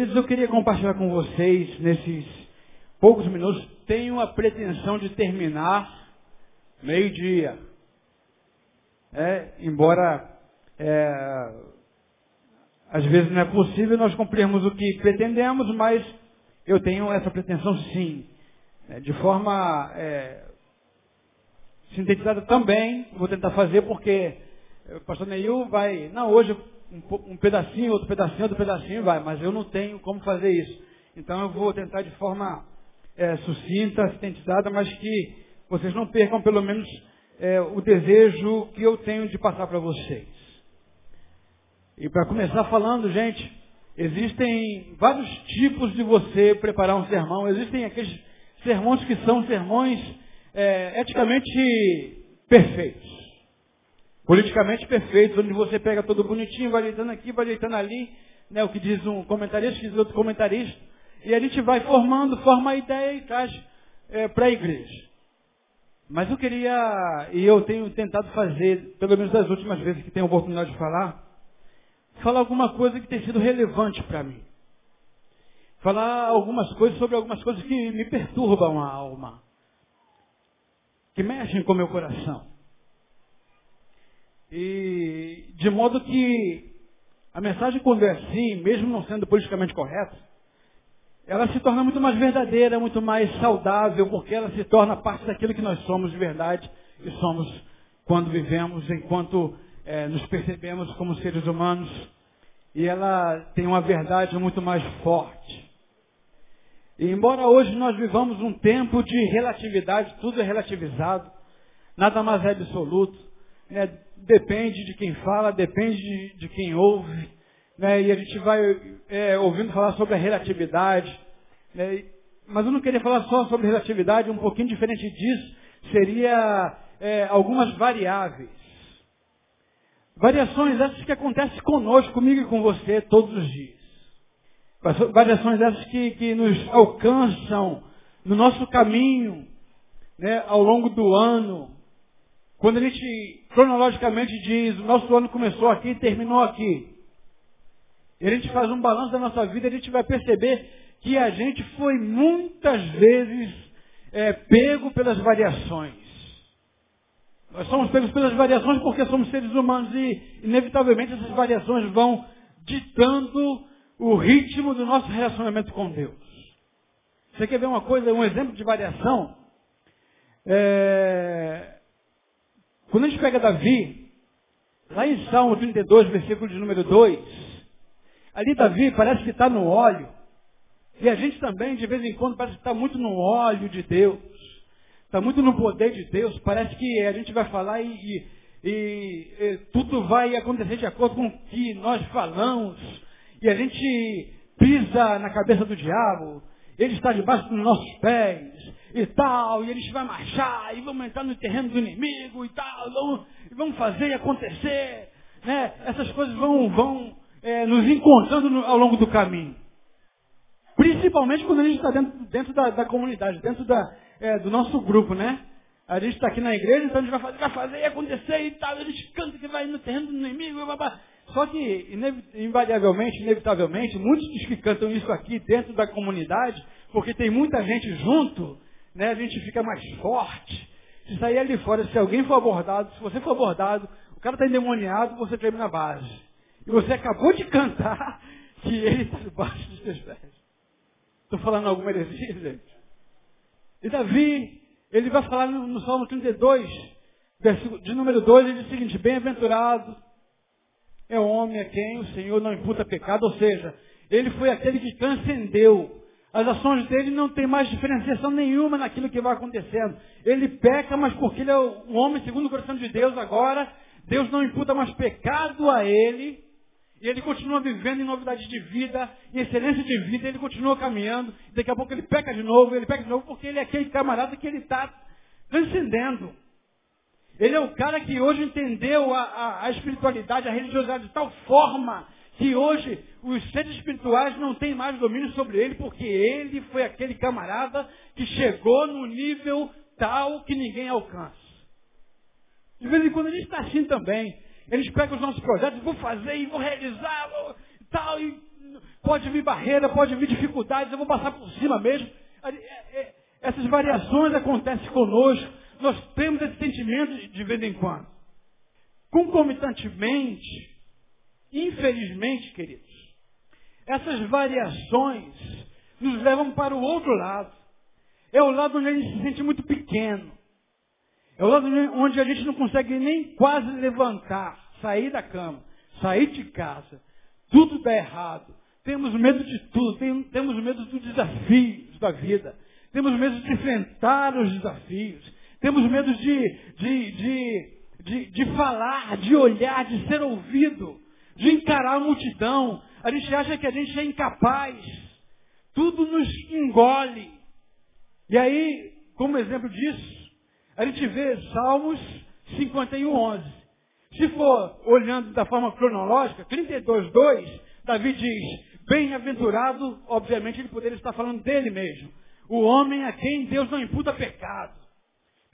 Queridos, eu queria compartilhar com vocês nesses poucos minutos. Tenho a pretensão de terminar meio-dia. É, embora é, às vezes não é possível nós cumprirmos o que pretendemos, mas eu tenho essa pretensão sim. É, de forma é, sintetizada também, vou tentar fazer porque o pastor Neil vai, não, hoje um, um pedacinho, outro pedacinho, outro pedacinho, vai, mas eu não tenho como fazer isso. Então eu vou tentar de forma é, sucinta, sintetizada, mas que vocês não percam pelo menos é, o desejo que eu tenho de passar para vocês. E para começar falando, gente, existem vários tipos de você preparar um sermão. Existem aqueles sermões que são sermões é, eticamente perfeitos politicamente perfeitos, onde você pega todo bonitinho, vai ajeitando aqui, vai ajeitando ali, né, o que diz um comentarista, o que diz outro comentarista, e a gente vai formando, forma a ideia e traz é, para a igreja. Mas eu queria, e eu tenho tentado fazer, pelo menos das últimas vezes que tenho a oportunidade de falar, falar alguma coisa que tem sido relevante para mim. Falar algumas coisas sobre algumas coisas que me perturbam a alma, que mexem com o meu coração. E de modo que a mensagem quando é assim, mesmo não sendo politicamente correta, ela se torna muito mais verdadeira, muito mais saudável, porque ela se torna parte daquilo que nós somos de verdade e somos quando vivemos, enquanto é, nos percebemos como seres humanos. E ela tem uma verdade muito mais forte. E embora hoje nós vivamos um tempo de relatividade, tudo é relativizado, nada mais é absoluto, né? Depende de quem fala, depende de, de quem ouve. Né? E a gente vai é, ouvindo falar sobre a relatividade. Né? Mas eu não queria falar só sobre relatividade, um pouquinho diferente disso seria é, algumas variáveis. Variações essas que acontecem conosco, comigo e com você todos os dias. Variações essas que, que nos alcançam no nosso caminho, né, ao longo do ano, quando a gente cronologicamente diz, o nosso ano começou aqui e terminou aqui. E a gente faz um balanço da nossa vida, a gente vai perceber que a gente foi muitas vezes é, pego pelas variações. Nós somos pegos pelas variações porque somos seres humanos e, inevitavelmente, essas variações vão ditando o ritmo do nosso relacionamento com Deus. Você quer ver uma coisa, um exemplo de variação? É, quando a gente pega Davi, lá em Salmo 32, versículo de número 2, ali Davi parece que está no óleo. E a gente também, de vez em quando, parece que está muito no óleo de Deus. Está muito no poder de Deus. Parece que a gente vai falar e, e, e, e tudo vai acontecer de acordo com o que nós falamos. E a gente pisa na cabeça do diabo. Ele está debaixo dos nossos pés e tal, e gente vai marchar, e vamos entrar no terreno do inimigo e tal, e vamos fazer acontecer. Né? Essas coisas vão, vão é, nos encontrando ao longo do caminho. Principalmente quando a gente está dentro, dentro da, da, comunidade, dentro da, é, do nosso grupo, né? A gente está aqui na igreja, então a gente vai fazer, vai fazer acontecer e tal, a gente canta que vai no terreno do inimigo, blá, Só que, invariavelmente, inevitavelmente, muitos que cantam isso aqui dentro da comunidade, porque tem muita gente junto, né, a gente fica mais forte. Se sair ali fora, se alguém for abordado, se você for abordado, o cara está endemoniado, você termina a base. E você acabou de cantar que ele está debaixo dos seus pés. Estou falando alguma heresia, gente? E Davi, ele vai falar no, no Salmo 32, versículo, de número 2, ele diz o seguinte, bem-aventurado é o homem a quem o Senhor não imputa pecado, ou seja, ele foi aquele que transcendeu. As ações dele não tem mais diferenciação nenhuma naquilo que vai acontecendo. Ele peca, mas porque ele é um homem segundo o coração de Deus agora, Deus não imputa mais pecado a ele, e ele continua vivendo em novidade de vida, em excelência de vida, ele continua caminhando. Daqui a pouco ele peca de novo, ele peca de novo, porque ele é aquele camarada que ele está transcendendo. Ele é o cara que hoje entendeu a, a, a espiritualidade, a religiosidade de tal forma que hoje os seres espirituais não têm mais domínio sobre ele, porque ele foi aquele camarada que chegou no nível tal que ninguém alcança. De vez em quando a gente está assim também. Eles pegam os nossos projetos, vou fazer e vou realizar, vou, tal, e pode vir barreira, pode vir dificuldades, eu vou passar por cima mesmo. É, é, essas variações acontecem conosco. Nós temos esse sentimento de vez em quando. Concomitantemente, infelizmente, queridos, essas variações nos levam para o outro lado. É o lado onde a gente se sente muito pequeno. É o lado onde a gente não consegue nem quase levantar, sair da cama, sair de casa. Tudo dá errado. Temos medo de tudo. temos medo dos desafios da vida. Temos medo de enfrentar os desafios. Temos medo de, de, de, de, falar, de olhar, de ser ouvido, de encarar a multidão. A gente acha que a gente é incapaz. Tudo nos engole. E aí, como exemplo disso, a gente vê Salmos 51, 11. Se for olhando da forma cronológica, 32, 2, Davi diz, bem-aventurado, obviamente ele poderia estar falando dele mesmo. O homem a quem Deus não imputa pecado.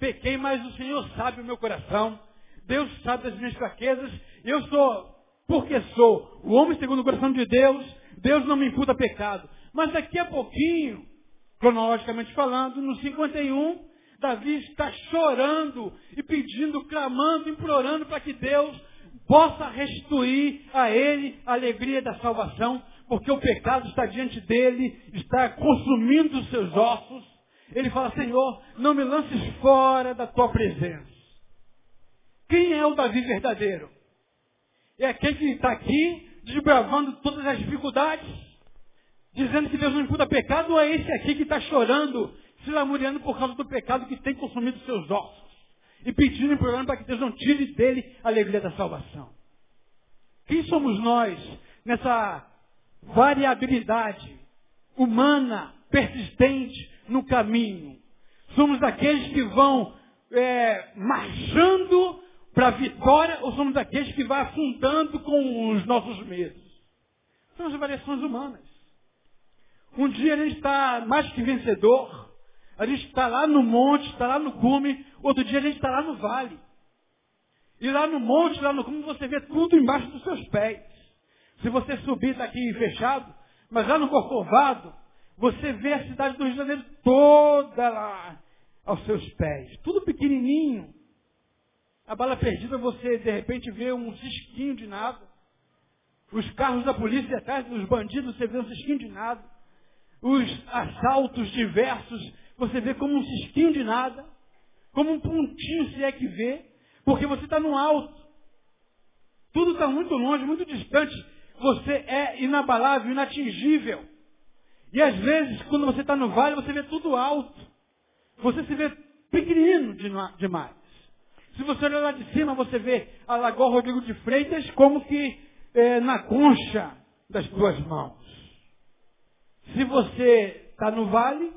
Pequei, mas o Senhor sabe o meu coração. Deus sabe das minhas fraquezas. Eu sou, porque sou, o homem segundo o coração de Deus. Deus não me imputa pecado. Mas daqui a pouquinho, cronologicamente falando, no 51, Davi está chorando e pedindo, clamando, implorando para que Deus possa restituir a ele a alegria da salvação, porque o pecado está diante dele, está consumindo os seus ossos, ele fala, Senhor, não me lances fora da tua presença. Quem é o Davi verdadeiro? É aquele que está aqui, desbravando todas as dificuldades, dizendo que Deus não imputa pecado, ou é esse aqui que está chorando, se lamuriando por causa do pecado que tem consumido seus ossos? E pedindo e para que Deus não tire dele a alegria da salvação. Quem somos nós nessa variabilidade humana, persistente, no caminho. Somos daqueles que vão é, marchando para a vitória ou somos daqueles que vão afundando com os nossos medos? São as variações humanas. Um dia a gente está mais que vencedor, a gente está lá no monte, está lá no cume, outro dia a gente está lá no vale. E lá no monte, lá no cume, você vê tudo embaixo dos seus pés. Se você subir daqui fechado, mas lá no Corcovado, você vê a cidade do Rio de Janeiro toda lá aos seus pés, tudo pequenininho. A bala perdida você de repente vê um cisquinho de nada. Os carros da polícia atrás dos bandidos você vê um cisquinho de nada. Os assaltos diversos você vê como um cisquinho de nada. Como um pontinho se é que vê. Porque você está no alto. Tudo está muito longe, muito distante. Você é inabalável, inatingível. E às vezes, quando você está no vale, você vê tudo alto. Você se vê pequenino demais. Se você olhar lá de cima, você vê a Lagoa Rodrigo de Freitas como que é, na concha das tuas mãos. Se você está no vale,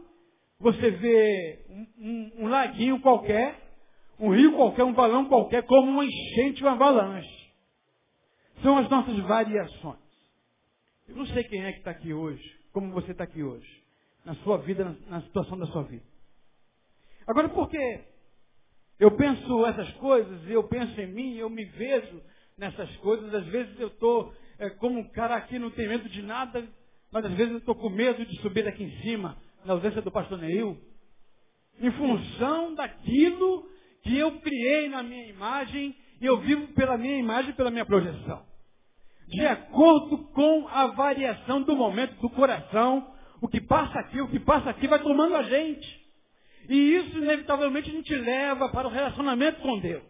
você vê um, um, um, laguinho qualquer, um rio qualquer, um valão qualquer, como uma enchente, uma avalanche. São as nossas variações. Eu não sei quem é que está aqui hoje como você está aqui hoje, na sua vida, na, na situação da sua vida. Agora, por que eu penso essas coisas, eu penso em mim, eu me vejo nessas coisas, às vezes eu estou é, como um cara aqui, não tem medo de nada, mas às vezes eu estou com medo de subir daqui em cima, na ausência do pastor Neil, em função daquilo que eu criei na minha imagem e eu vivo pela minha imagem pela minha projeção de acordo com a variação do momento do coração. O que passa aqui, o que passa aqui vai tomando a gente. E isso, inevitavelmente, a gente leva para o relacionamento com Deus.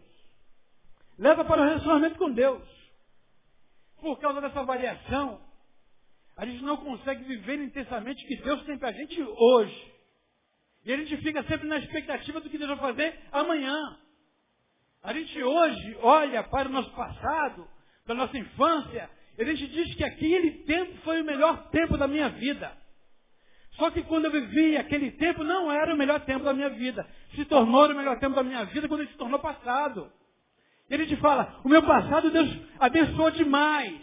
Leva para o relacionamento com Deus. Por causa dessa variação, a gente não consegue viver intensamente o que Deus tem para a gente hoje. E a gente fica sempre na expectativa do que Deus vai fazer amanhã. A gente hoje olha para o nosso passado, para a nossa infância, e a gente diz que aquele tempo foi o melhor tempo da minha vida. Só que quando eu vivi aquele tempo, não era o melhor tempo da minha vida. Se tornou o melhor tempo da minha vida quando ele se tornou passado. E a gente fala, o meu passado Deus abençoou demais.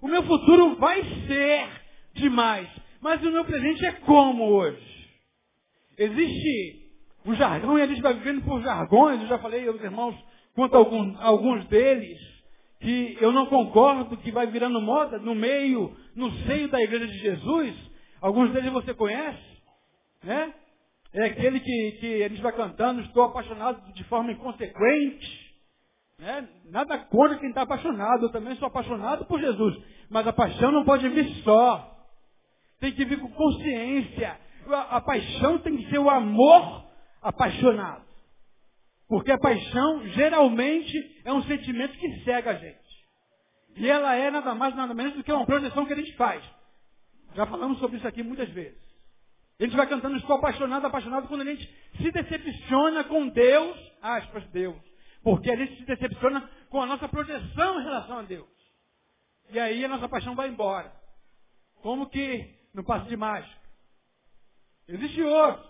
O meu futuro vai ser demais. Mas o meu presente é como hoje? Existe um jargão e a gente vai vivendo por jargões. Eu já falei aos irmãos quanto a alguns, alguns deles que eu não concordo que vai virando moda no meio, no seio da igreja de Jesus. Alguns deles você conhece, né? É aquele que, que a gente vai cantando, estou apaixonado de forma inconsequente. Né? Nada contra quem está apaixonado, eu também sou apaixonado por Jesus. Mas a paixão não pode vir só. Tem que vir com consciência a, a paixão tem que ser o amor apaixonado. Porque a paixão geralmente é um sentimento que cega a gente. E ela é nada mais, nada menos do que uma projeção que a gente faz. Já falamos sobre isso aqui muitas vezes. A gente vai cantando, estou apaixonado, apaixonado, quando a gente se decepciona com Deus, aspas, Deus. Porque a gente se decepciona com a nossa projeção em relação a Deus. E aí a nossa paixão vai embora. Como que no passo de mágica. Existe outro.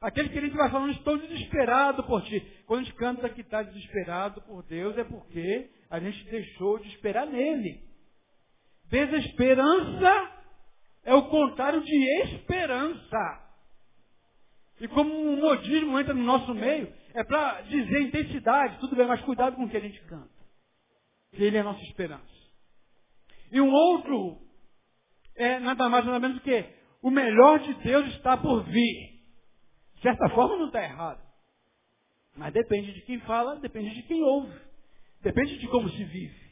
Aquele que a gente vai falando, estou desesperado por ti. Quando a gente canta que está desesperado por Deus, é porque a gente deixou de esperar nele. Desesperança é o contrário de esperança. E como um modismo entra no nosso meio, é para dizer intensidade, tudo bem, mas cuidado com o que a gente canta. Que ele é a nossa esperança. E um outro é nada mais nada menos do que o melhor de Deus está por vir. De certa forma não está errado. Mas depende de quem fala, depende de quem ouve. Depende de como se vive.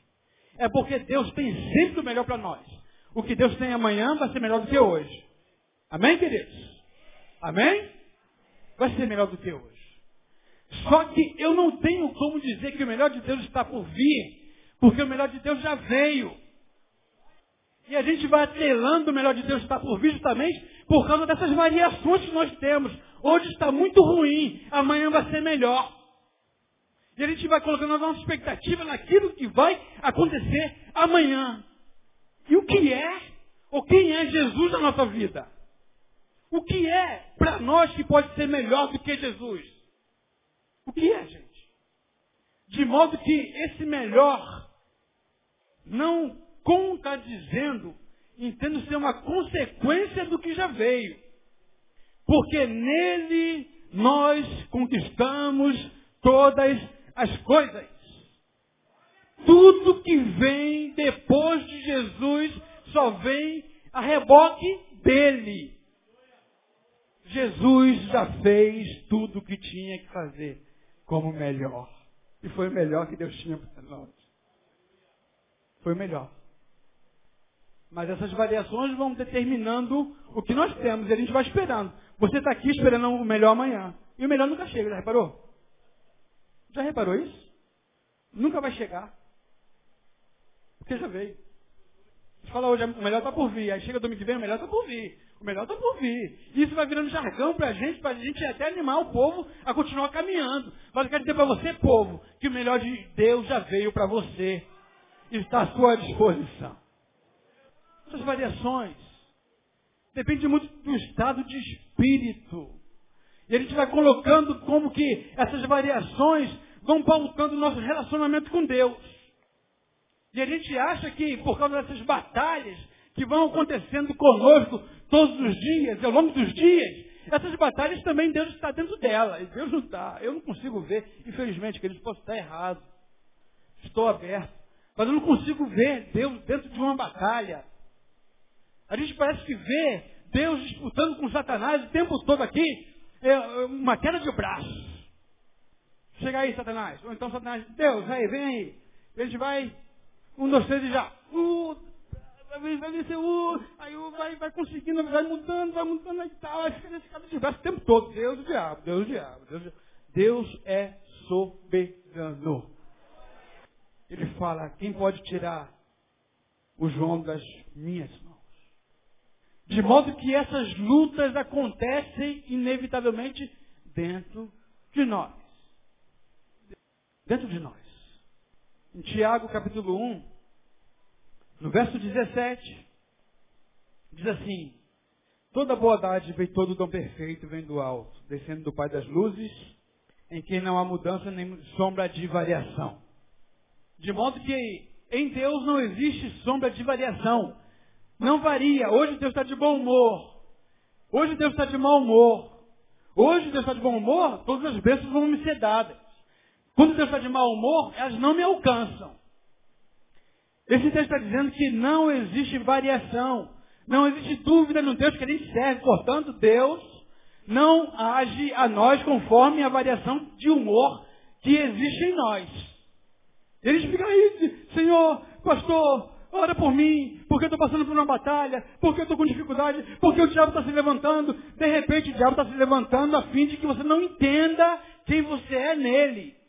É porque Deus tem sempre o melhor para nós. O que Deus tem amanhã vai ser melhor do que hoje. Amém, queridos? Amém? Vai ser melhor do que hoje. Só que eu não tenho como dizer que o melhor de Deus está por vir, porque o melhor de Deus já veio. E a gente vai atrelando o melhor de Deus está por vir justamente por causa dessas variações que nós temos. Hoje está muito ruim, amanhã vai ser melhor. E a gente vai colocando a nossa expectativa naquilo que vai acontecer amanhã. E o que é? Ou quem é Jesus na nossa vida? O que é para nós que pode ser melhor do que Jesus? O que é, gente? De modo que esse melhor não contradizendo, entendo ser uma consequência do que já veio. Porque nele nós conquistamos todas as coisas. Tudo que vem depois de Jesus só vem a reboque dele. Jesus já fez tudo o que tinha que fazer como melhor. E foi o melhor que Deus tinha para nós. Foi o melhor. Mas essas variações vão determinando o que nós temos e a gente vai esperando. Você está aqui esperando o melhor amanhã. E o melhor nunca chega, já reparou? Já reparou isso? Nunca vai chegar. Porque já veio. Gente fala hoje, o melhor está por vir. Aí chega domingo que vem, o melhor está por vir. O melhor está por vir. Isso vai virando jargão para a gente, para a gente até animar o povo a continuar caminhando. Mas eu quero dizer para você, povo, que o melhor de Deus já veio para você. Está à sua disposição essas variações. Depende muito do estado de espírito. E a gente vai colocando como que essas variações vão pautando o nosso relacionamento com Deus. E a gente acha que por causa dessas batalhas que vão acontecendo conosco todos os dias, ao longo dos dias, essas batalhas também Deus está dentro dela. E Deus não está. Eu não consigo ver, infelizmente, que eles possam estar errado. Estou aberto. Mas eu não consigo ver Deus dentro de uma batalha. A gente parece que vê Deus disputando com Satanás o tempo todo aqui, é uma queda de braço. Chega aí, Satanás. Ou então Satanás, Deus, aí, vem aí. A gente vai, um, dois, três e já. Uh, vez vai vencer, uh, aí vai, vai conseguindo, vai mudando, vai mudando e tal, aí fica nesse cara o tempo todo. Deus o diabo, Deus o diabo, Deus o diabo. Deus é soberano. Ele fala, quem pode tirar o João das minhas mãos? De modo que essas lutas acontecem inevitavelmente dentro de nós. Dentro de nós. Em Tiago capítulo 1, no verso 17, diz assim, Toda boa dádiva e todo dom perfeito vem do alto, descendo do Pai das luzes, em quem não há mudança nem sombra de variação. De modo que em Deus não existe sombra de variação. Não varia. Hoje Deus está de bom humor. Hoje Deus está de mau humor. Hoje Deus está de bom humor, todas as bênçãos vão me ser dadas. Quando Deus está de mau humor, elas não me alcançam. Esse texto está dizendo que não existe variação. Não existe dúvida no Deus que a gente serve. Portanto, Deus não age a nós conforme a variação de humor que existe em nós. Eles ficam aí, Senhor, pastor, ora por mim, porque eu estou passando por uma batalha, porque eu estou com dificuldade, porque o diabo está se levantando. De repente o diabo está se levantando a fim de que você não entenda quem você é nele.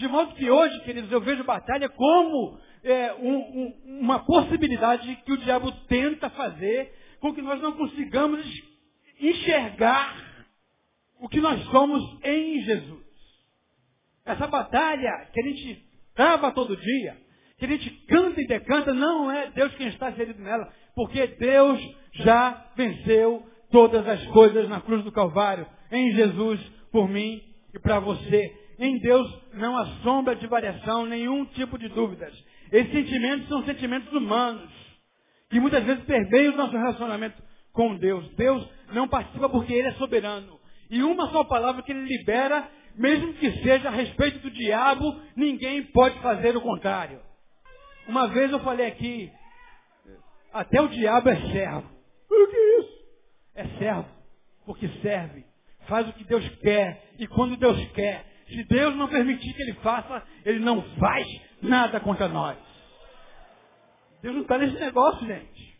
De modo que hoje, queridos, eu vejo batalha como é, um, um, uma possibilidade que o diabo tenta fazer com que nós não consigamos enxergar o que nós somos em Jesus. Essa batalha que a gente trava todo dia, que a gente canta e decanta, não é Deus quem está inserido nela, porque Deus já venceu todas as coisas na cruz do Calvário, em Jesus, por mim e para você. Em Deus não há sombra de variação, nenhum tipo de dúvidas. Esses sentimentos são sentimentos humanos, que muitas vezes permeiam o nosso relacionamento com Deus. Deus não participa porque Ele é soberano. E uma só palavra que Ele libera mesmo que seja a respeito do diabo, ninguém pode fazer o contrário. Uma vez eu falei aqui, até o diabo é servo. O que é isso? É servo, porque serve. Faz o que Deus quer. E quando Deus quer, se Deus não permitir que ele faça, ele não faz nada contra nós. Deus não está nesse negócio, gente.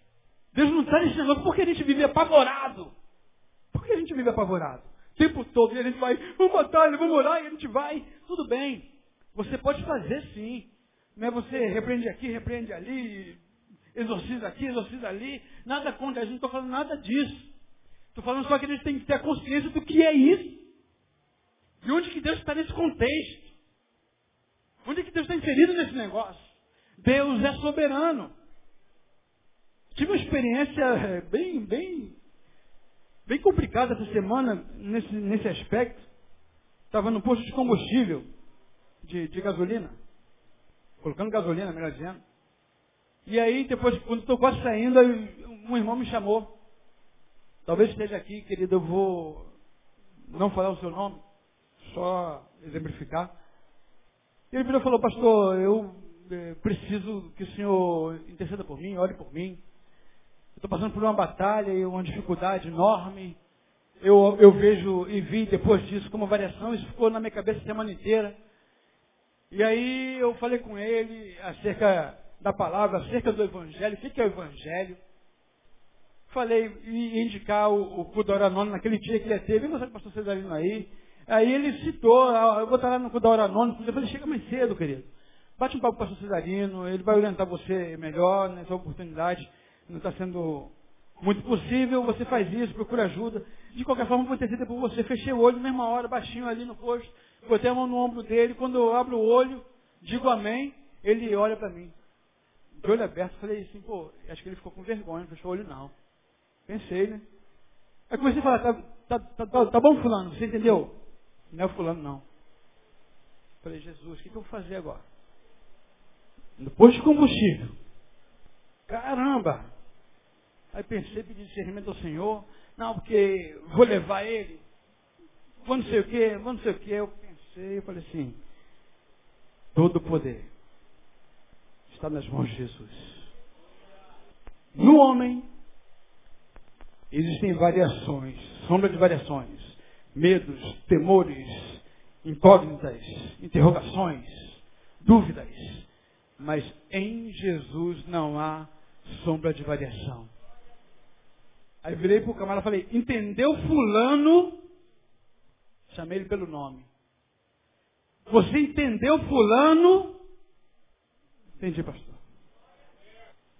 Deus não está nesse negócio porque a gente vive apavorado. Por que a gente vive apavorado? tempo todo. E a gente vai, vamos batalha, vamos orar, e a gente vai. Tudo bem. Você pode fazer sim. Não é você repreende aqui, repreende ali, exorciza aqui, exorciza ali. Nada contra, a gente não está falando nada disso. Estou falando só que a gente tem que ter a consciência do que é isso. De onde que Deus está nesse contexto. Onde que Deus está inserido nesse negócio. Deus é soberano. Tive uma experiência eh, bem, bem bem complicado essa semana nesse, nesse aspecto. Estava no posto de combustível de, de gasolina. Colocando gasolina, melhor dizendo. E aí, depois, quando estou quase saindo, um irmão me chamou. Talvez esteja aqui, querido, eu vou não falar o seu nome, só exemplificar. E ele virou e falou, pastor, eu eh, preciso que o senhor interceda por mim, ore por mim. Estou passando por uma batalha e uma dificuldade enorme. Eu, eu vejo e vi depois disso como variação, isso ficou na minha cabeça a semana inteira. E aí eu falei com ele acerca da palavra, acerca do Evangelho, o que é o Evangelho. Falei, e indicar o, o Cudoranone naquele dia que ele você com o pastor Cesarino aí. Aí ele citou, ah, eu vou estar lá no Cudoranone, eu falei, chega mais cedo, querido. Bate um papo com o pastor Cesarino, ele vai orientar você melhor nessa oportunidade não está sendo muito possível, você faz isso, procura ajuda. De qualquer forma, vou interceder por você. Fechei o olho, mesma hora, baixinho ali no posto, botei a mão no ombro dele. Quando eu abro o olho, digo amém, ele olha para mim. De olho aberto, falei assim, pô, acho que ele ficou com vergonha, não fechou o olho não. Pensei, né? Aí comecei a falar, tá, tá, tá, tá, tá bom fulano, você entendeu? Não é o fulano não. Falei, Jesus, o que, que eu vou fazer agora? No posto de combustível. Caramba! Aí pensei, pedi discernimento ao Senhor. Não, porque vou levar ele. Vou não sei o quê, vou não sei o quê. Eu pensei, eu falei assim, todo poder está nas mãos de Jesus. No homem existem variações, sombra de variações, medos, temores, incógnitas, interrogações, dúvidas. Mas em Jesus não há sombra de variação. Aí virei pro camarada e falei, entendeu fulano? Chamei ele pelo nome. Você entendeu fulano? Entendi, pastor.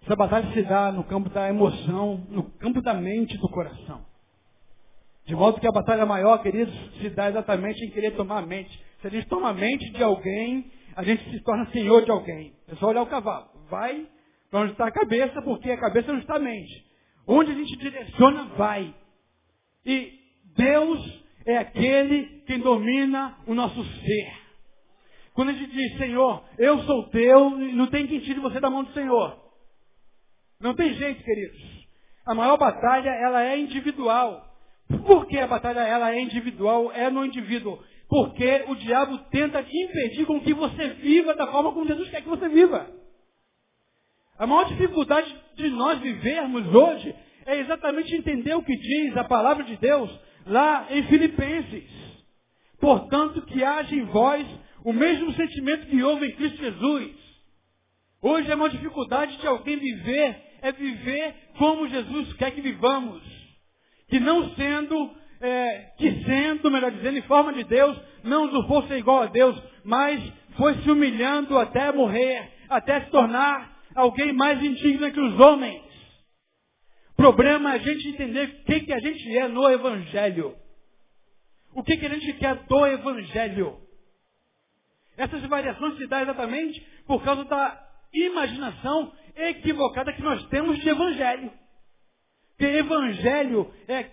Essa batalha se dá no campo da emoção, no campo da mente e do coração. De modo que a batalha maior, queridos, se dá exatamente em querer tomar a mente. Se a gente toma a mente de alguém, a gente se torna senhor de alguém. É só olhar o cavalo. Vai para onde está a cabeça, porque a cabeça não está a mente. Onde a gente direciona, vai. E Deus é aquele quem domina o nosso ser. Quando a gente diz, Senhor, eu sou teu, não tem quem tire você da mão do Senhor. Não tem jeito, queridos. A maior batalha, ela é individual. Por que a batalha ela é individual? É no indivíduo. Porque o diabo tenta impedir com que você viva da forma como Jesus quer que você viva. A maior dificuldade de nós vivermos hoje é exatamente entender o que diz a palavra de Deus lá em Filipenses. Portanto, que haja em vós o mesmo sentimento que houve em Cristo Jesus. Hoje a maior dificuldade de alguém viver é viver como Jesus quer que vivamos. Que não sendo, é, que sendo, melhor dizendo, em forma de Deus, não usurpou ser igual a Deus, mas foi se humilhando até morrer, até se tornar alguém mais indigno que os homens. O problema é a gente entender o que, que a gente é no Evangelho. O que, que a gente quer do Evangelho. Essas variações se dão exatamente por causa da imaginação equivocada que nós temos de Evangelho. Que Evangelho é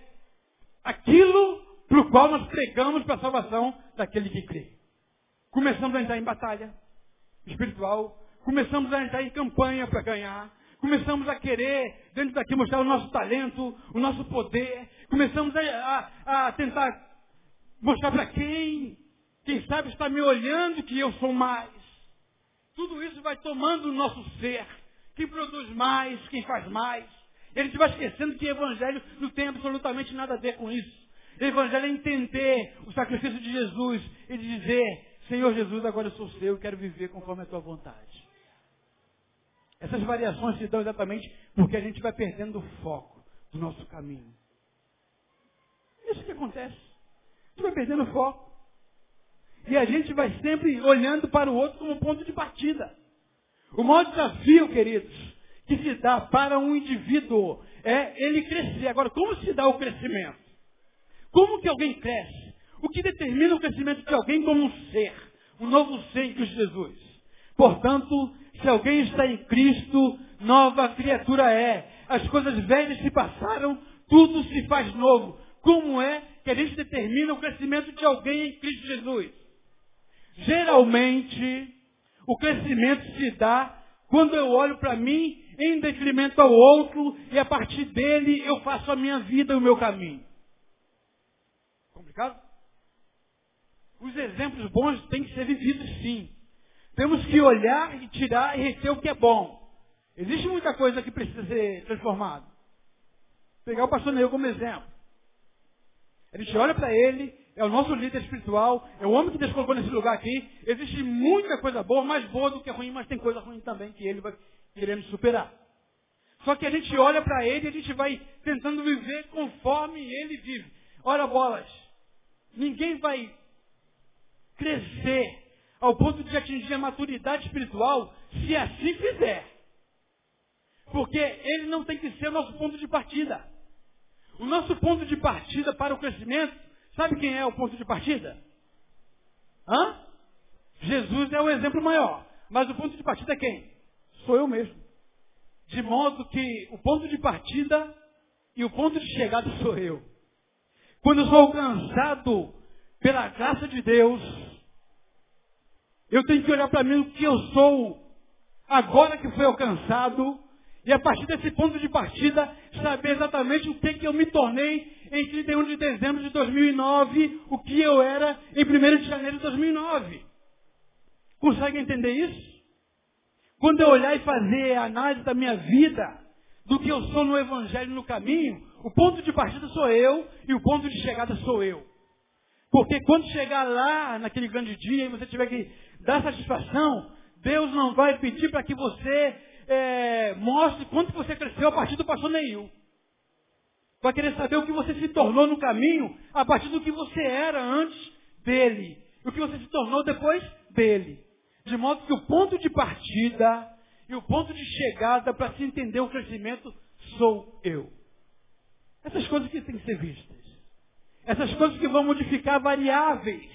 aquilo para o qual nós pregamos para a salvação daquele que crê. Começamos a entrar em batalha espiritual, começamos a entrar em campanha para ganhar, começamos a querer, dentro daqui, mostrar o nosso talento, o nosso poder, começamos a, a, a tentar mostrar para quem quem sabe está me olhando que eu sou mais. Tudo isso vai tomando o nosso ser. Quem produz mais, quem faz mais. E gente vai esquecendo que o Evangelho não tem absolutamente nada a ver com isso. Evangelho é entender o sacrifício de Jesus e dizer, Senhor Jesus, agora eu sou seu e quero viver conforme a tua vontade. Essas variações se dão exatamente porque a gente vai perdendo o foco do nosso caminho. Isso que acontece. Gente vai perdendo o foco. E a gente vai sempre olhando para o outro como ponto de partida. O maior desafio, queridos, que se dá para um indivíduo é ele crescer. Agora, como se dá o crescimento? Como que alguém cresce? O que determina o crescimento de alguém como um ser? Um novo ser em Cristo Jesus. Portanto, se alguém está em Cristo, nova criatura é. As coisas velhas se passaram, tudo se faz novo. Como é que a gente determina o crescimento de alguém em Cristo Jesus? Geralmente, o crescimento se dá quando eu olho para mim em detrimento ao outro e a partir dele eu faço a minha vida e o meu caminho. Complicado? Os exemplos bons têm que ser vividos sim. Temos que olhar e tirar e reter o que é bom. Existe muita coisa que precisa ser transformada. Pegar o pastor Neil como exemplo. A gente olha para ele é o nosso líder espiritual, é o homem que Deus colocou nesse lugar aqui. Existe muita coisa boa, mais boa do que ruim, mas tem coisa ruim também que ele vai querendo superar. Só que a gente olha para ele e a gente vai tentando viver conforme ele vive. Ora bolas, ninguém vai crescer ao ponto de atingir a maturidade espiritual se assim fizer. Porque ele não tem que ser o nosso ponto de partida. O nosso ponto de partida para o crescimento Sabe quem é o ponto de partida? Hã? Jesus é o exemplo maior. Mas o ponto de partida é quem? Sou eu mesmo. De modo que o ponto de partida e o ponto de chegada sou eu. Quando eu sou alcançado pela graça de Deus, eu tenho que olhar para mim o que eu sou agora que fui alcançado e a partir desse ponto de partida saber exatamente o que, que eu me tornei em 31 de dezembro de 2009 o que eu era em 1 de janeiro de 2009. Consegue entender isso? Quando eu olhar e fazer a análise da minha vida, do que eu sou no Evangelho no caminho, o ponto de partida sou eu e o ponto de chegada sou eu. Porque quando chegar lá, naquele grande dia, e você tiver que dar satisfação, Deus não vai pedir para que você é, mostre quanto você cresceu a partir do pastor Neil. Vai querer saber o que você se tornou no caminho a partir do que você era antes dele. E o que você se tornou depois dele. De modo que o ponto de partida e o ponto de chegada para se entender o crescimento sou eu. Essas coisas que têm que ser vistas. Essas coisas que vão modificar variáveis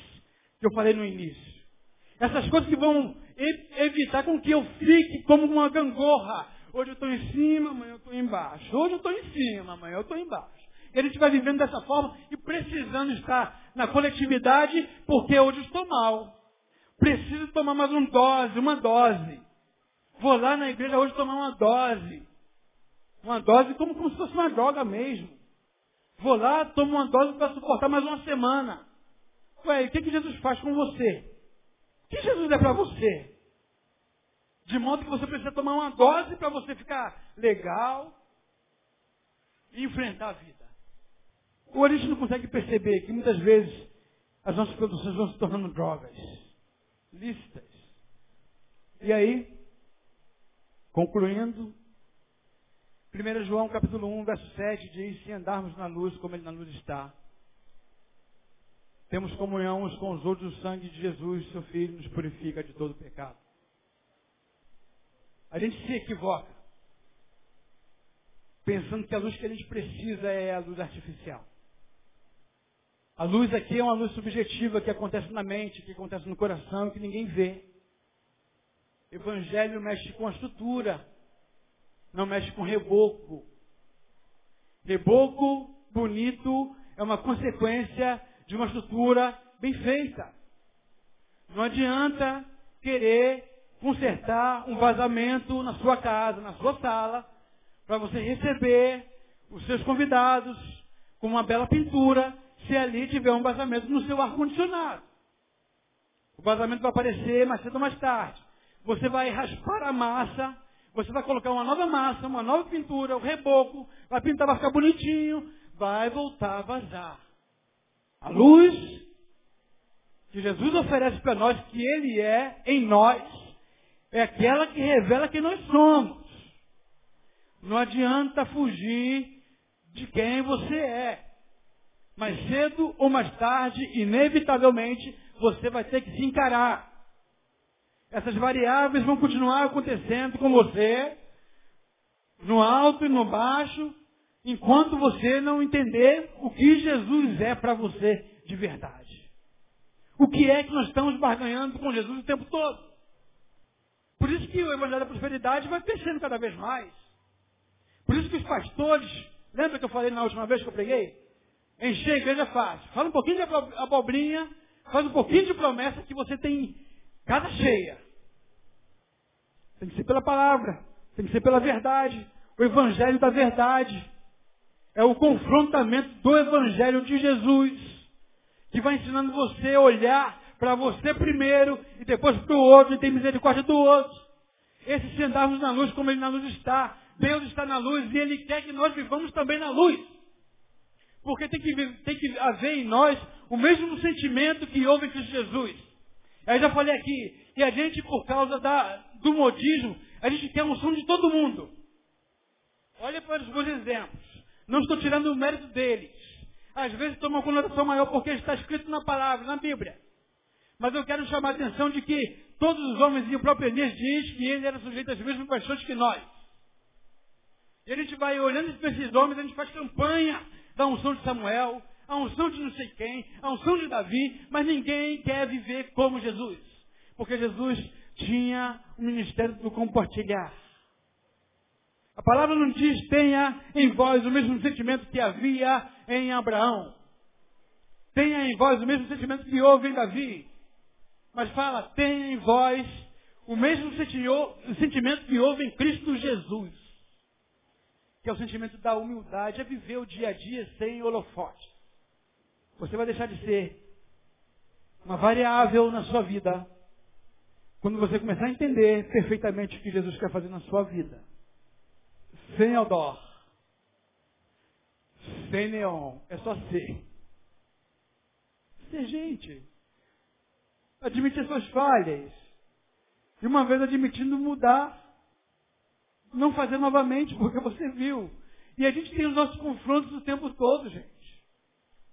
que eu falei no início. Essas coisas que vão evitar com que eu fique como uma gangorra. Hoje eu estou em cima, amanhã eu estou embaixo. Hoje eu estou em cima, amanhã eu estou embaixo. E a gente vai vivendo dessa forma e precisando estar na coletividade porque hoje eu estou mal. Preciso tomar mais uma dose, uma dose. Vou lá na igreja hoje tomar uma dose. Uma dose como, como se fosse uma droga mesmo. Vou lá, tomo uma dose para suportar mais uma semana. Ué, o que, que Jesus faz com você? O que Jesus é para você? De modo que você precisa tomar uma dose para você ficar legal e enfrentar a vida. Gente não consegue perceber que muitas vezes as nossas produções vão se tornando drogas, lícitas. E aí, concluindo, 1 João capítulo 1, verso 7 diz, se andarmos na luz como ele na luz está, temos comunhão uns com os outros, o sangue de Jesus, seu Filho, nos purifica de todo pecado. A gente se equivoca, pensando que a luz que a gente precisa é a luz artificial. A luz aqui é uma luz subjetiva que acontece na mente, que acontece no coração, que ninguém vê. Evangelho mexe com a estrutura, não mexe com reboco. Reboco bonito é uma consequência de uma estrutura bem feita. Não adianta querer consertar um vazamento na sua casa, na sua sala, para você receber os seus convidados com uma bela pintura, se ali tiver um vazamento no seu ar-condicionado. O vazamento vai aparecer mais cedo ou mais tarde. Você vai raspar a massa, você vai colocar uma nova massa, uma nova pintura, o reboco, vai pintar, vai ficar bonitinho, vai voltar a vazar. A luz que Jesus oferece para nós, que Ele é em nós, é aquela que revela quem nós somos. Não adianta fugir de quem você é. Mais cedo ou mais tarde, inevitavelmente, você vai ter que se encarar. Essas variáveis vão continuar acontecendo com você, no alto e no baixo, enquanto você não entender o que Jesus é para você de verdade. O que é que nós estamos barganhando com Jesus o tempo todo? Por isso que o Evangelho da Prosperidade vai crescendo cada vez mais. Por isso que os pastores, lembra que eu falei na última vez que eu preguei? Encher a igreja é fácil. Fala um pouquinho de abobrinha, faz um pouquinho de promessa que você tem casa cheia. Tem que ser pela palavra, tem que ser pela verdade. O Evangelho da verdade é o confrontamento do Evangelho de Jesus, que vai ensinando você a olhar para você primeiro e depois para o outro e ter misericórdia do outro. Esse se andarmos na luz como ele na luz está. Deus está na luz e ele quer que nós vivamos também na luz. Porque tem que, tem que haver em nós o mesmo sentimento que houve em Cristo Jesus. Eu já falei aqui que a gente, por causa da, do modismo, a gente quer um som de todo mundo. Olha para os meus exemplos. Não estou tirando o mérito deles. Às vezes toma uma conotação maior porque está escrito na palavra, na Bíblia. Mas eu quero chamar a atenção de que todos os homens, e o próprio Elias diz que ele era sujeito às mesmas paixões que nós. E a gente vai olhando para esses homens, a gente faz campanha da unção de Samuel, a unção de não sei quem, a unção de Davi, mas ninguém quer viver como Jesus. Porque Jesus tinha o ministério do compartilhar. A palavra não diz tenha em vós o mesmo sentimento que havia em Abraão. Tenha em vós o mesmo sentimento que houve em Davi. Mas fala, tenha em vós o mesmo sentimento que houve em Cristo Jesus. Que é o sentimento da humildade, é viver o dia a dia sem holofote. Você vai deixar de ser uma variável na sua vida quando você começar a entender perfeitamente o que Jesus quer fazer na sua vida sem odor, sem neon, é só ser. Ser gente. Admitir suas falhas. E uma vez admitindo mudar. Não fazer novamente, porque você viu. E a gente tem os nossos confrontos o tempo todo, gente.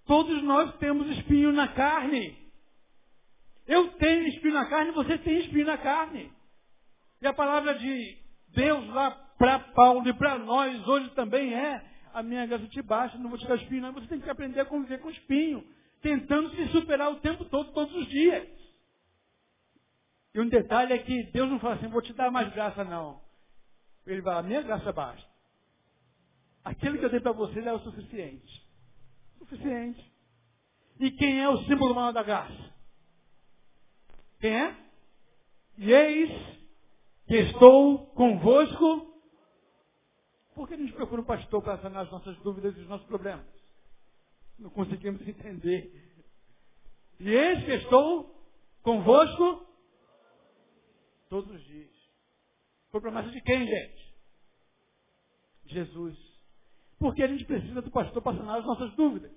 Todos nós temos espinho na carne. Eu tenho espinho na carne, você tem espinho na carne. E a palavra de Deus lá para Paulo e para nós hoje também é a minha graça te basta, não vou te dar espinho, não. Você tem que aprender a conviver com espinho, tentando se superar o tempo todo, todos os dias. E um detalhe é que Deus não fala assim, vou te dar mais graça, não. Ele fala, a minha graça basta. Aquilo que eu dei para você é o suficiente. Suficiente. E quem é o símbolo maior da graça? Quem é? E eis que estou convosco. Por que a gente procura um pastor para sanar as nossas dúvidas e os nossos problemas? Não conseguimos entender. E eis que estou convosco todos os dias. Foi promessa de quem, gente? Jesus. Porque a gente precisa do pastor para sanar as nossas dúvidas.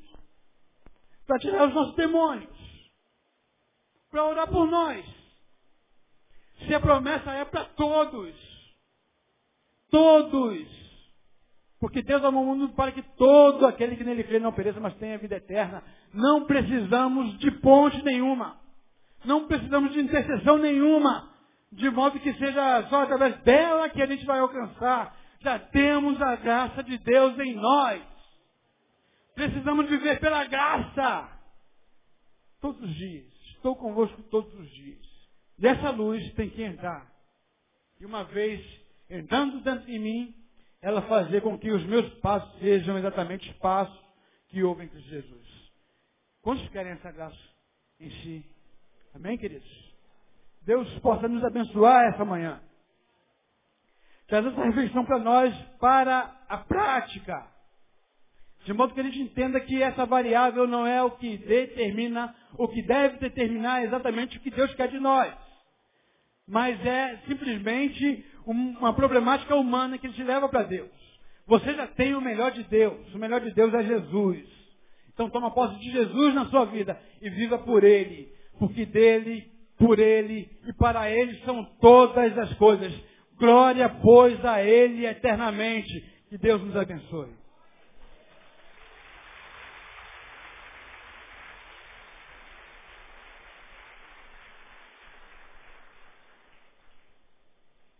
Para tirar os nossos demônios. Para orar por nós. Se a promessa é para todos. Todos. Porque Deus amou o mundo para que todo aquele que nele crê não pereça, mas tenha vida eterna. Não precisamos de ponte nenhuma. Não precisamos de intercessão nenhuma de modo que seja só através dela que a gente vai alcançar. Já temos a graça de Deus em nós. Precisamos viver pela graça. Todos os dias. Estou convosco todos os dias. E essa luz tem que entrar. E uma vez entrando dentro de mim, ela fazer com que os meus passos sejam exatamente os passos que houve Cristo Jesus. Quantos querem essa graça em si? Amém, queridos? Deus possa nos abençoar essa manhã. Traz essa reflexão para nós, para a prática. De modo que a gente entenda que essa variável não é o que determina, o que deve determinar exatamente o que Deus quer de nós. Mas é simplesmente uma problemática humana que te leva para Deus. Você já tem o melhor de Deus. O melhor de Deus é Jesus. Então toma posse de Jesus na sua vida e viva por Ele. Porque dele por Ele e para Ele são todas as coisas. Glória, pois, a Ele eternamente. Que Deus nos abençoe.